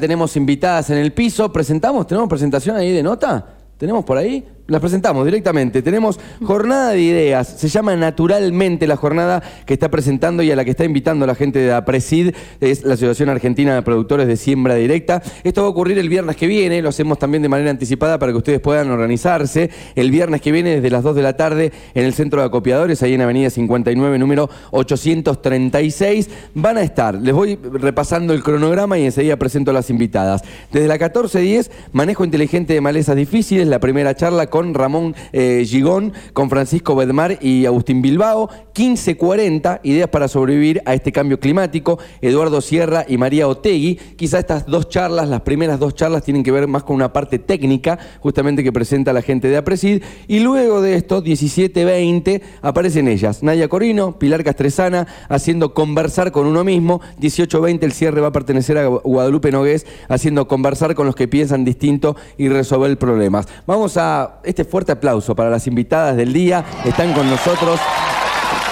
Tenemos invitadas en el piso. ¿Presentamos? ¿Tenemos presentación ahí de nota? ¿Tenemos por ahí? Las presentamos directamente. Tenemos jornada de ideas. Se llama Naturalmente la jornada que está presentando y a la que está invitando la gente de APRESID. Es la Asociación Argentina de Productores de Siembra Directa. Esto va a ocurrir el viernes que viene. Lo hacemos también de manera anticipada para que ustedes puedan organizarse. El viernes que viene desde las 2 de la tarde en el Centro de Acopiadores, ahí en Avenida 59, número 836. Van a estar. Les voy repasando el cronograma y enseguida presento a las invitadas. Desde la 14.10, manejo inteligente de malezas difíciles. La primera charla con Ramón eh, Gigón, con Francisco Bedmar y Agustín Bilbao. 1540, ideas para sobrevivir a este cambio climático, Eduardo Sierra y María Otegui. Quizá estas dos charlas, las primeras dos charlas, tienen que ver más con una parte técnica, justamente que presenta la gente de APRESID. Y luego de esto, 17.20, aparecen ellas. Nadia Corino, Pilar Castresana, haciendo conversar con uno mismo. 18.20, el cierre va a pertenecer a Guadalupe Nogués, haciendo conversar con los que piensan distinto y resolver problemas. Vamos a este fuerte aplauso para las invitadas del día. Están con nosotros.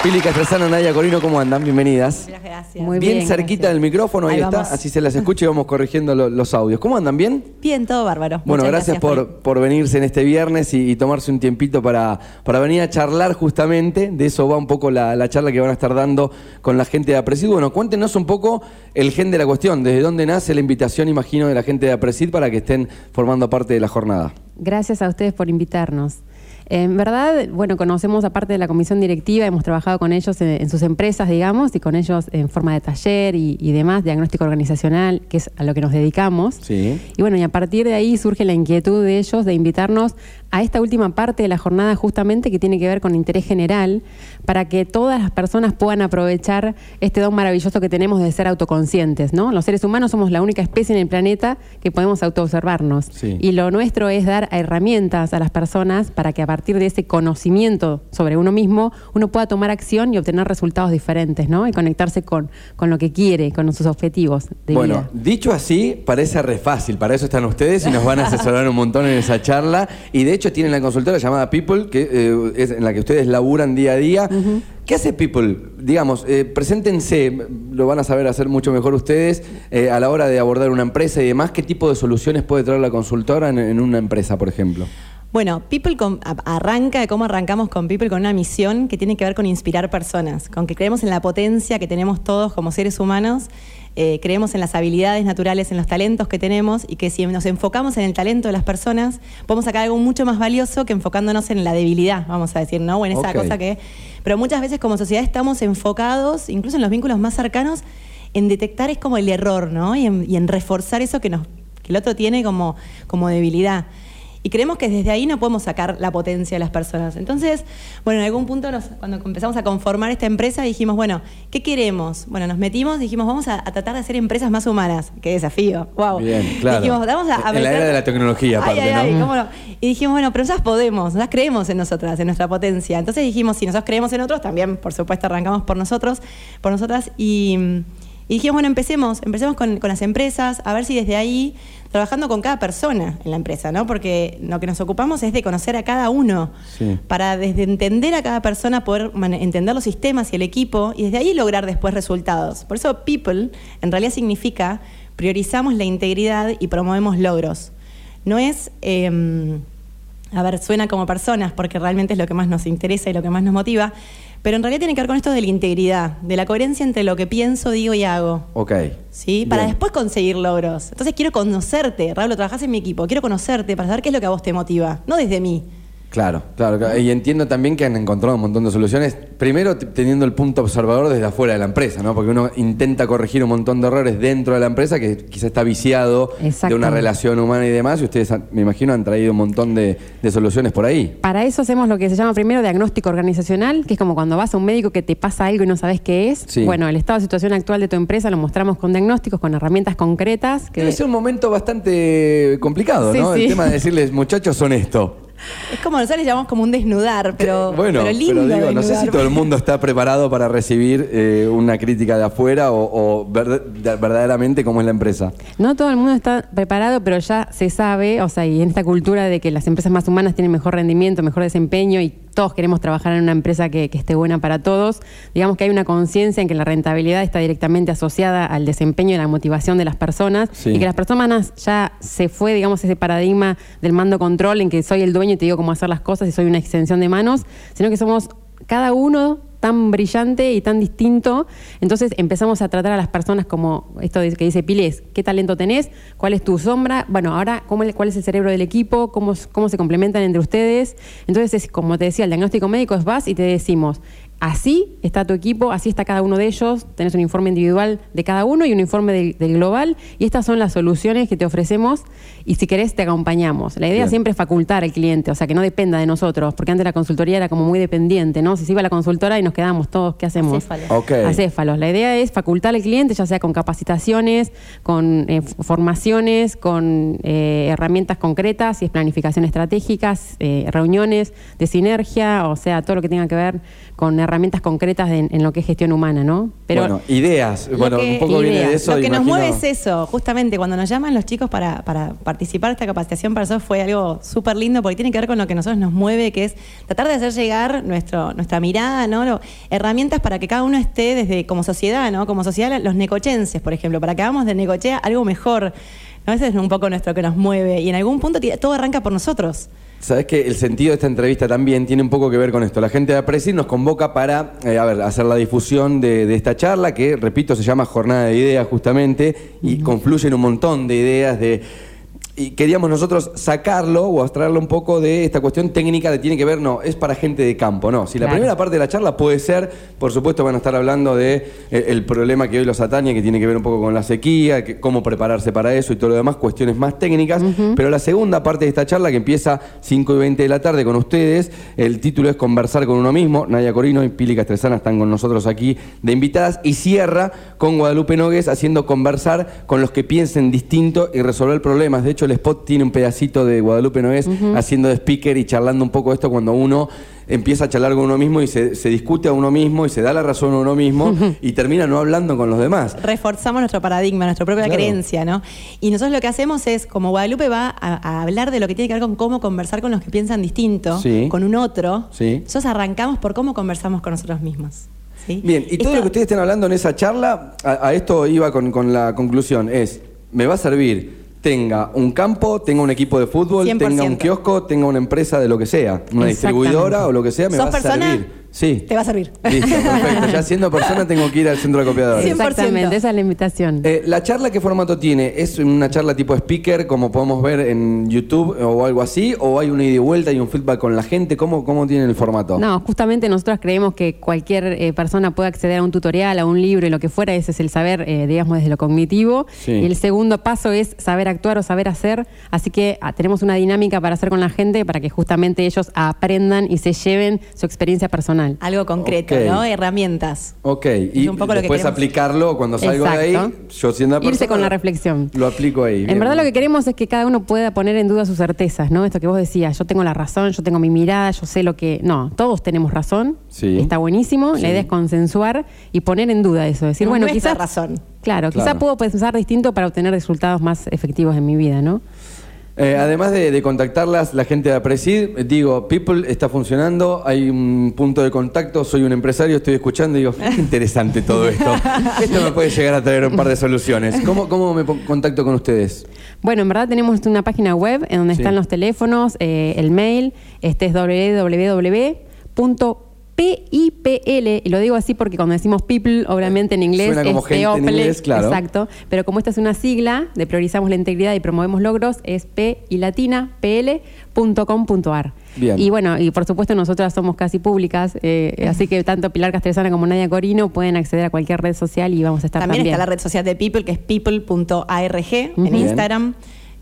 Pili Castresana, Nadia Corino, ¿cómo andan? Bienvenidas. Gracias. Muy bien, cerquita del micrófono, ahí, está, así se las escucha y vamos corrigiendo los audios. ¿Cómo andan? ¿Bien? Bien, todo bárbaro. Bueno, gracias, por, por, venirse en este viernes y, tomarse un tiempito para, para venir a charlar justamente. De eso va un poco la, charla que van a estar dando con la gente de Apresid. Bueno, cuéntenos un poco el gen de la cuestión, desde dónde nace la invitación, imagino, de la gente de Apresid para que estén formando parte de la jornada. Gracias a ustedes por invitarnos. En verdad, bueno, conocemos aparte de la comisión directiva, hemos trabajado con ellos en, sus empresas, digamos, y con ellos en forma de taller y, demás, diagnóstico organizacional, que es a lo que nos dedicamos. Sí. Y bueno, y a partir de ahí surge la inquietud de ellos de invitarnos a esta última parte de la jornada justamente que tiene que ver con interés general, para que todas las personas puedan aprovechar este don maravilloso que tenemos de ser autoconscientes, ¿no? Los seres humanos somos la única especie en el planeta que podemos autoobservarnos. Sí. Y lo nuestro es dar herramientas a las personas para que a partir de ese conocimiento sobre uno mismo, uno pueda tomar acción y obtener resultados diferentes, ¿no? Y conectarse con, con lo que quiere, con sus objetivos de bueno, dicho así, parece re fácil. Para eso están ustedes y nos van a asesorar un montón en esa charla. Y de hecho tienen la consultora llamada People, que eh, es en la que ustedes laburan día a día. ¿Qué hace People? Digamos, eh, preséntense, lo van a saber hacer mucho mejor ustedes eh, a la hora de abordar una empresa y demás. ¿Qué tipo de soluciones puede traer la consultora en una empresa, por ejemplo? Bueno, People arranca de cómo arrancamos con People con una misión que tiene que ver con inspirar personas, con que creemos en la potencia que tenemos todos como seres humanos, eh, creemos en las habilidades naturales, en los talentos que tenemos y que si nos enfocamos en el talento de las personas, podemos sacar algo mucho más valioso que enfocándonos en la debilidad, vamos a decir, ¿no? O en esa cosa que... Pero muchas veces como sociedad estamos enfocados, incluso en los vínculos más cercanos, en detectar es como el error, ¿no? Y en, reforzar eso que, nos, que el otro tiene como, como debilidad. Y creemos que desde ahí no podemos sacar la potencia de las personas. Entonces, bueno, en algún punto cuando empezamos a conformar esta empresa dijimos, bueno, ¿qué queremos? Bueno, nos metimos, dijimos, vamos a, tratar de hacer empresas más humanas. Qué desafío, wow. Bien, claro. Dijimos, vamos a, en la era de la tecnología, aparte, ¿no? Y dijimos, bueno, pero nosotras podemos, nosotras creemos en nosotras, en nuestra potencia. Entonces dijimos, si nosotros creemos en otros, también, por supuesto, arrancamos por nosotros, por nosotras y... Y dijimos, bueno, empecemos, empecemos con, con, las empresas, a ver si desde ahí trabajando con cada persona en la empresa, ¿no? Porque lo que nos ocupamos es de conocer a cada uno, para desde entender a cada persona poder entender los sistemas y el equipo y desde ahí lograr después resultados. Por eso people en realidad significa priorizamos la integridad y promovemos logros. No es... Em, a ver, suena como personas, porque realmente es lo que más nos interesa y lo que más nos motiva, pero en realidad tiene que ver con esto de la integridad, de la coherencia entre lo que pienso, digo y hago. Ok. ¿Sí? Para después conseguir logros. Entonces quiero conocerte, Raúl, trabajás en mi equipo, quiero conocerte para saber qué es lo que a vos te motiva, no desde mí. Claro, claro. Y entiendo también que han encontrado un montón de soluciones. Primero teniendo el punto observador desde afuera de la empresa, ¿no? Porque uno intenta corregir un montón de errores dentro de la empresa que quizá está viciado de una relación humana y demás. Y ustedes, me imagino, han traído un montón de, soluciones por ahí. Para eso hacemos lo que se llama primero diagnóstico organizacional, que es como cuando vas a un médico que te pasa algo y no sabes qué es. Bueno, el estado de situación actual de tu empresa lo mostramos con diagnósticos, con herramientas concretas. Que... Debe ser un momento bastante complicado, ¿no? El tema de decirles, muchachos, son esto. Es como nosotros le llamamos como un desnudar, pero, bueno, pero lindo. digo, no sé si todo el mundo está preparado para recibir eh, una crítica de afuera o, verdaderamente cómo es la empresa. No todo el mundo está preparado, pero ya se sabe, o sea, y en esta cultura de que las empresas más humanas tienen mejor rendimiento, mejor desempeño y todos queremos trabajar en una empresa que, que esté buena para todos. Digamos que hay una conciencia en que la rentabilidad está directamente asociada al desempeño y la motivación de las personas Sí. y que las personas ya se fue, digamos, ese paradigma del mando control en que soy el dueño y te digo cómo hacer las cosas y soy una extensión de manos, sino que somos cada uno tan brillante y tan distinto. Entonces empezamos a tratar a las personas como esto que dice Piles, ¿qué talento tenés? ¿Cuál es tu sombra? Bueno, ahora, ¿cómo, ¿cuál es el cerebro del equipo? ¿Cómo, ¿Cómo se complementan entre ustedes? Entonces, es, como te decía, el diagnóstico médico es vas y te decimos, así está tu equipo, así está cada uno de ellos, tenés un informe individual de cada uno y un informe del, del global, y estas son las soluciones que te ofrecemos, y si querés te acompañamos. La idea Bien. siempre es facultar al cliente, o sea, que no dependa de nosotros, porque antes la consultoría era como muy dependiente, ¿no? Si se iba a la consultora y nos quedamos todos, ¿qué hacemos? Acéfalos. Ok. Acéfalos. La idea es facultar al cliente, ya sea con capacitaciones, con eh, formaciones, con eh, herramientas concretas, si es planificación estratégicas, eh, reuniones de sinergia, o sea, todo lo que tenga que ver con herramientas concretas de- en lo que es gestión humana, ¿no? bueno, ideas. Lo Bueno, que- un poco viene de eso. Lo que nos mueve es eso, justamente cuando nos llaman los chicos para, para participar de esta capacitación para eso fue algo súper lindo porque tiene que ver con lo que a nosotros nos mueve, que es tratar de hacer llegar nuestro, nuestra mirada, ¿no? Lo- herramientas para que cada uno esté desde como sociedad, ¿no? Como sociedad, los necochenses, por ejemplo, para que hagamos de Necochea algo mejor. ¿no? Ese es un poco nuestro que nos mueve y en algún punto todo arranca por nosotros. Sabes que el sentido de esta entrevista también tiene un poco que ver con esto. La gente de Apreci nos convoca para, eh, a ver, hacer la difusión de, de esta charla, que, repito, se llama Jornada de Ideas justamente, y confluyen un montón de ideas de... Y queríamos nosotros sacarlo o abstraerlo un poco de esta cuestión técnica de tiene que ver, no, es para gente de campo, no. Si la Claro. primera parte de la charla puede ser, por supuesto van a estar hablando de eh, el problema que hoy los atañe, que tiene que ver un poco con la sequía, que- cómo prepararse para eso y todo lo demás, cuestiones más técnicas. Pero la segunda parte de esta charla, que empieza 5 y 20 de la tarde con ustedes, el título es Conversar con uno mismo. Nadia Corino y Pili Castresana están con nosotros aquí de invitadas y cierra con Guadalupe Nogues haciendo conversar con los que piensen distinto y resolver problemas. De hecho, el spot tiene un pedacito de Guadalupe Nogues haciendo de speaker y charlando un poco esto cuando uno empieza a charlar con uno mismo y se, se discute a uno mismo y se da la razón a uno mismo y termina no hablando con los demás. reforzamos nuestro paradigma, nuestra propia Claro. creencia, ¿no? Y nosotros lo que hacemos es, como Guadalupe va a, a hablar de lo que tiene que ver con cómo conversar con los que piensan distinto, Sí. con un otro, Sí. nosotros arrancamos por cómo conversamos con nosotros mismos. ¿sí? Bien, y todo Esto- lo que ustedes estén hablando en esa charla, a, a esto iba con, con la conclusión, es, me va a servir tenga un campo, tenga un equipo de fútbol, tenga un 100%. kiosco, tenga una empresa de lo que sea, una distribuidora o lo que sea, me ¿Sos va a persona? servir. Sí. Te va a servir. Listo, perfecto. Ya siendo persona tengo que ir al centro de copiadores. 100%. Exactamente, esa es la invitación. Eh, ¿La charla qué formato tiene? ¿Es una charla tipo speaker como podemos ver en YouTube o algo así? ¿O hay una ida y vuelta y un feedback con la gente? ¿Cómo, cómo tiene el formato? No, justamente nosotros creemos que cualquier eh, persona puede acceder a un tutorial, a un libro y lo que fuera, ese es el saber, eh, digamos, desde lo cognitivo. Sí. Y el segundo paso es saber actuar o saber hacer. Así que ah, tenemos una dinámica para hacer con la gente para que justamente ellos aprendan y se lleven su experiencia personal. Algo concreto. ¿no? Herramientas. Ok, Es y un poco lo que después queremos. aplicarlo cuando salgo de ahí, yo siendo la Irse persona, con la reflexión. Lo aplico ahí. En bien. verdad lo que queremos es que cada uno pueda poner en duda sus certezas, ¿no? Esto que vos decías, yo tengo la razón, yo tengo mi mirada, yo sé lo que... No, todos tenemos razón, Sí. está buenísimo, Sí. la idea es consensuar y poner en duda eso, decir, Es bueno, quizás... razón. Claro, Claro. quizás puedo pensar distinto para obtener resultados más efectivos en mi vida, ¿no? Eh, además de, de contactarlas, la gente de Apresid, digo, People está funcionando, hay un punto de contacto, soy un empresario, estoy escuchando y digo, qué interesante todo esto. Esto me puede llegar a traer un par de soluciones. ¿Cómo, cómo me contacto con ustedes? Bueno, en verdad tenemos una página web en donde Sí. están los teléfonos, eh, el mail, este es www.pipl, y lo digo así porque cuando decimos people, obviamente en inglés Suena como es gente en people, inglés, claro. exacto, pero como esta es una sigla de priorizamos la integridad y promovemos logros, es p y latina pl.com.ar. Bien. Y bueno, y por supuesto nosotras somos casi públicas, eh, así que tanto Pilar Castresana como Nadia Corino pueden acceder a cualquier red social y vamos a estar También, también. está la red social de People, que es people.arg en. Instagram.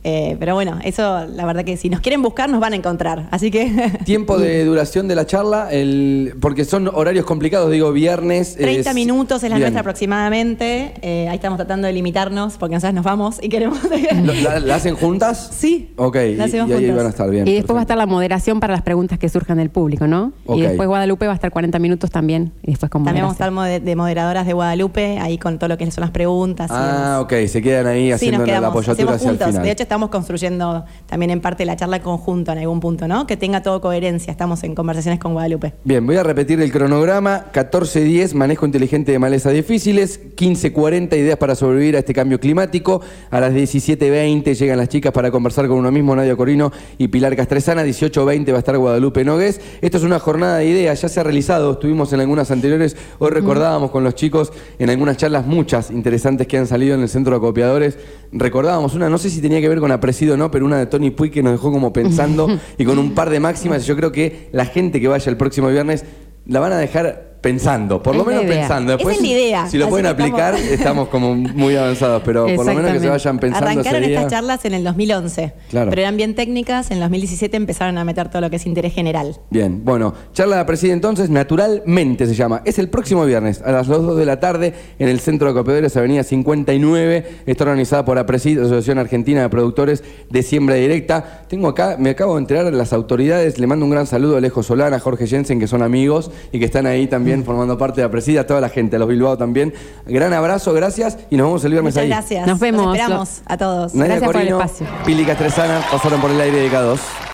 Eh, pero bueno, eso la verdad que si nos quieren buscar nos van a encontrar. Así que Tiempo de duración de la charla, el, porque son horarios complicados, digo, viernes. 30 es- minutos es la Bien. nuestra aproximadamente. Eh, ahí estamos tratando de limitarnos porque nosotros nos vamos y queremos... ¿Lo- ¿La, la hacen juntas? Sí, Ok, y, la hacemos y ahí juntas. van a estar bien. Y después va a estar perfecto. la moderación para las preguntas que surjan del público, ¿no? Ok. Y después Guadalupe va a estar 40 minutos también. Y después con También vamos a estar de moderadoras de Guadalupe, ahí con todo lo que son las preguntas. y Ah, demás. ok, se quedan ahí Sí, haciendo nos la, apoyatura hacia el juntos. final. De hecho, estamos construyendo también en parte la charla en conjunto en algún punto, ¿no? Que tenga todo coherencia. Estamos en conversaciones con Guadalupe. Bien, voy a repetir el cronograma. 14.10, manejo inteligente de malezas difíciles. 15.40, ideas para sobrevivir a este cambio climático. A las 17.20 llegan las chicas para conversar con uno mismo, Nadia Corino y Pilar Castresana. 18.20 va a estar Guadalupe Nogués. Esto es una jornada de ideas, ya se ha realizado. Estuvimos en algunas anteriores. Hoy recordábamos con los chicos en algunas charlas muchas interesantes que han salido en el centro de acopiadores. Recordábamos una, no sé si tenía que ver con Apresido o no, pero una de Tony Puig que nos dejó como pensando y con un par de máximas. Yo creo que la gente que vaya el próximo viernes la van a dejar pensando, por lo Es menos pensando. Después, es la idea, si lo así pueden aplicar, estamos- estamos como muy avanzados, pero por lo menos que se vayan pensando Arrancaron estas charlas en el 2011, Claro. pero eran bien técnicas. En el 2017 empezaron a meter todo lo que es interés general. Bien, bueno, charla de preside entonces, naturalmente se llama. Es el próximo viernes a las 2 de la tarde en el Centro de Acopiadores, Avenida 59. Está organizada por APRESID, Asociación Argentina de Productores de Siembra Directa. Tengo acá, me acabo de enterar, las autoridades, le mando un gran saludo a Alejo Solana, a Jorge Jensen, que son amigos y que están ahí también formando parte de APRESID, a toda la gente, a los Bilbao también. Gran abrazo, gracias y nos vemos el viernes Muchas ahí. gracias. Nos vemos. Los esperamos a todos. Nadia Gracias por el Corino, espacio. Pili Castresana pasaron por el aire de K2.